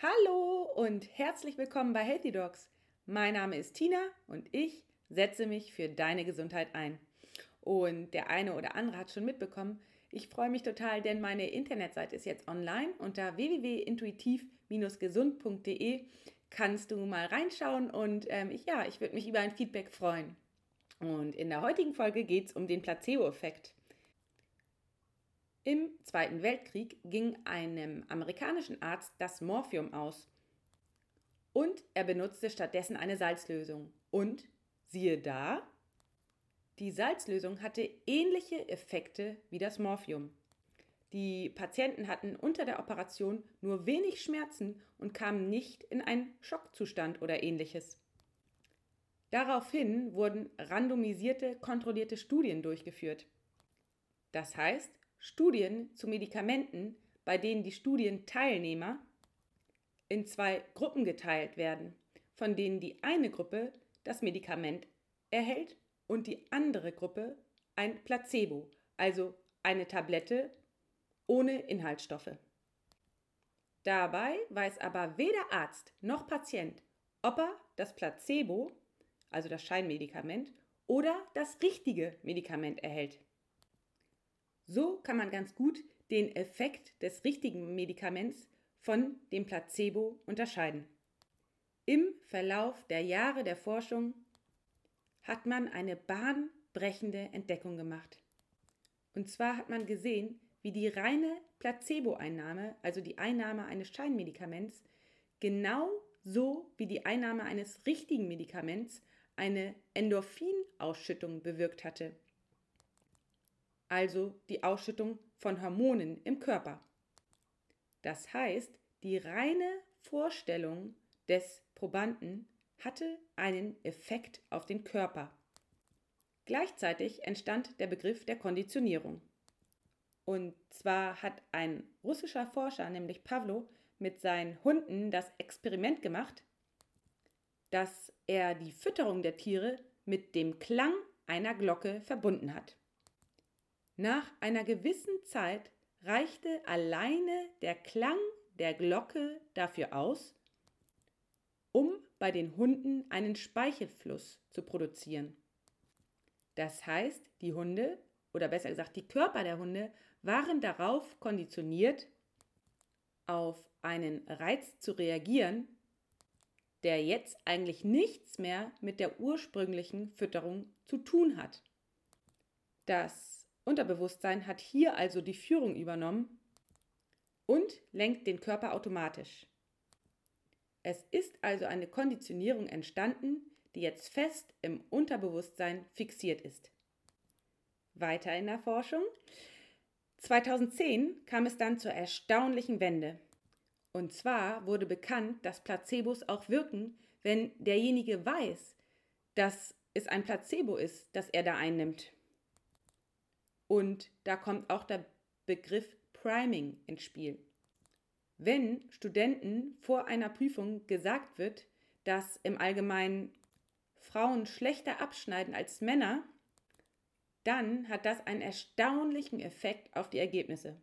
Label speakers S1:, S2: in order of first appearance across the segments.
S1: Hallo und herzlich willkommen bei Healthy Dogs. Mein Name ist Tina und ich setze mich für deine Gesundheit ein. Und der eine oder andere hat schon mitbekommen, ich freue mich total, denn meine Internetseite ist jetzt online. Unter www.intuitiv-gesund.de kannst du mal reinschauen und ähm, ich, ja, ich würde mich über ein Feedback freuen. Und in der heutigen Folge geht es um den Placebo-Effekt. Im Zweiten Weltkrieg ging einem amerikanischen Arzt das Morphium aus und er benutzte stattdessen eine Salzlösung. Und siehe da, die Salzlösung hatte ähnliche Effekte wie das Morphium. Die Patienten hatten unter der Operation nur wenig Schmerzen und kamen nicht in einen Schockzustand oder ähnliches. Daraufhin wurden randomisierte, kontrollierte Studien durchgeführt. Das heißt, Studien zu Medikamenten, bei denen die Studienteilnehmer in zwei Gruppen geteilt werden, von denen die eine Gruppe das Medikament erhält und die andere Gruppe ein Placebo, also eine Tablette ohne Inhaltsstoffe. Dabei weiß aber weder Arzt noch Patient, ob er das Placebo, also das Scheinmedikament, oder das richtige Medikament erhält. So kann man ganz gut den Effekt des richtigen Medikaments von dem Placebo unterscheiden. Im Verlauf der Jahre der Forschung hat man eine bahnbrechende Entdeckung gemacht. Und zwar hat man gesehen, wie die reine Placebo-Einnahme, also die Einnahme eines Scheinmedikaments, genau so wie die Einnahme eines richtigen Medikaments eine Endorphinausschüttung bewirkt hatte also die Ausschüttung von Hormonen im Körper. Das heißt, die reine Vorstellung des Probanden hatte einen Effekt auf den Körper. Gleichzeitig entstand der Begriff der Konditionierung. Und zwar hat ein russischer Forscher, nämlich Pavlo, mit seinen Hunden das Experiment gemacht, dass er die Fütterung der Tiere mit dem Klang einer Glocke verbunden hat. Nach einer gewissen Zeit reichte alleine der Klang der Glocke dafür aus, um bei den Hunden einen Speichelfluss zu produzieren. Das heißt, die Hunde, oder besser gesagt die Körper der Hunde, waren darauf konditioniert, auf einen Reiz zu reagieren, der jetzt eigentlich nichts mehr mit der ursprünglichen Fütterung zu tun hat. Das Unterbewusstsein hat hier also die Führung übernommen und lenkt den Körper automatisch. Es ist also eine Konditionierung entstanden, die jetzt fest im Unterbewusstsein fixiert ist. Weiter in der Forschung. 2010 kam es dann zur erstaunlichen Wende. Und zwar wurde bekannt, dass Placebos auch wirken, wenn derjenige weiß, dass es ein Placebo ist, das er da einnimmt. Und da kommt auch der Begriff Priming ins Spiel. Wenn Studenten vor einer Prüfung gesagt wird, dass im Allgemeinen Frauen schlechter abschneiden als Männer, dann hat das einen erstaunlichen Effekt auf die Ergebnisse.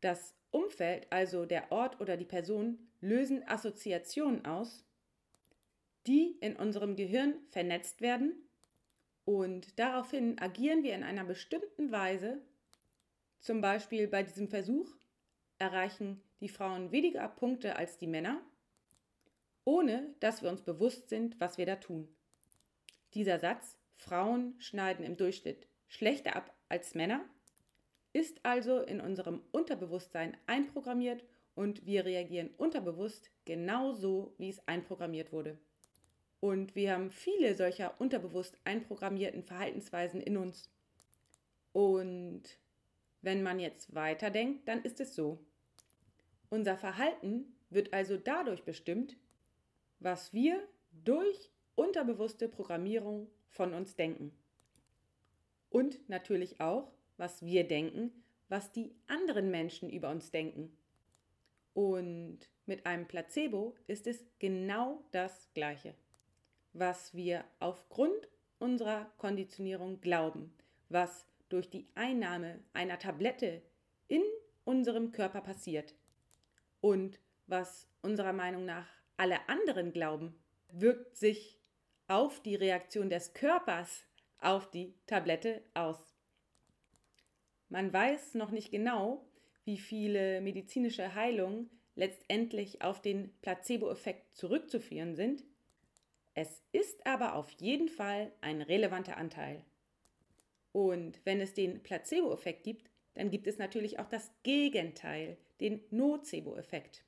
S1: Das Umfeld, also der Ort oder die Person, lösen Assoziationen aus, die in unserem Gehirn vernetzt werden und daraufhin agieren wir in einer bestimmten Weise. Zum Beispiel bei diesem Versuch erreichen die Frauen weniger Punkte als die Männer, ohne dass wir uns bewusst sind, was wir da tun. Dieser Satz, Frauen schneiden im Durchschnitt schlechter ab als Männer, ist also in unserem Unterbewusstsein einprogrammiert und wir reagieren unterbewusst genauso, wie es einprogrammiert wurde. Und wir haben viele solcher unterbewusst einprogrammierten Verhaltensweisen in uns. Und wenn man jetzt weiterdenkt, dann ist es so. Unser Verhalten wird also dadurch bestimmt, was wir durch unterbewusste Programmierung von uns denken. Und natürlich auch, was wir denken, was die anderen Menschen über uns denken. Und mit einem Placebo ist es genau das Gleiche was wir aufgrund unserer Konditionierung glauben, was durch die Einnahme einer Tablette in unserem Körper passiert und was unserer Meinung nach alle anderen glauben, wirkt sich auf die Reaktion des Körpers auf die Tablette aus. Man weiß noch nicht genau, wie viele medizinische Heilungen letztendlich auf den Placebo-Effekt zurückzuführen sind. Es ist aber auf jeden Fall ein relevanter Anteil. Und wenn es den Placebo-Effekt gibt, dann gibt es natürlich auch das Gegenteil, den Nocebo-Effekt.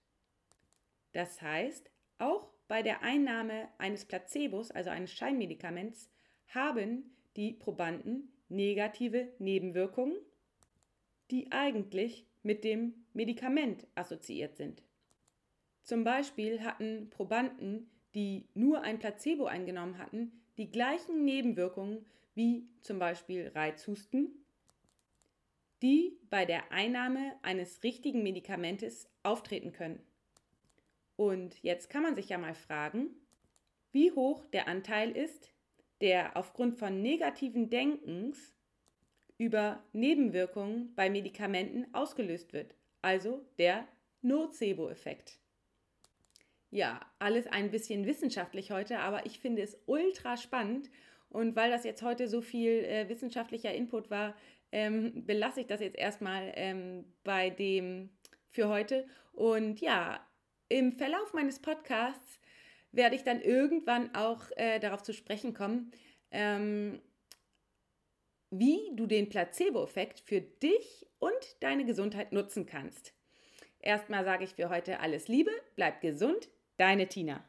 S1: Das heißt, auch bei der Einnahme eines Placebos, also eines Scheinmedikaments, haben die Probanden negative Nebenwirkungen, die eigentlich mit dem Medikament assoziiert sind. Zum Beispiel hatten Probanden, die nur ein Placebo eingenommen hatten, die gleichen Nebenwirkungen wie zum Beispiel Reizhusten, die bei der Einnahme eines richtigen Medikamentes auftreten können. Und jetzt kann man sich ja mal fragen, wie hoch der Anteil ist, der aufgrund von negativen Denkens über Nebenwirkungen bei Medikamenten ausgelöst wird, also der Nocebo-Effekt. Ja, alles ein bisschen wissenschaftlich heute, aber ich finde es ultra spannend und weil das jetzt heute so viel äh, wissenschaftlicher Input war, ähm, belasse ich das jetzt erstmal ähm, bei dem für heute. Und ja, im Verlauf meines Podcasts werde ich dann irgendwann auch äh, darauf zu sprechen kommen, ähm, wie du den Placebo-Effekt für dich und deine Gesundheit nutzen kannst. Erstmal sage ich für heute alles Liebe, bleib gesund, deine Tina.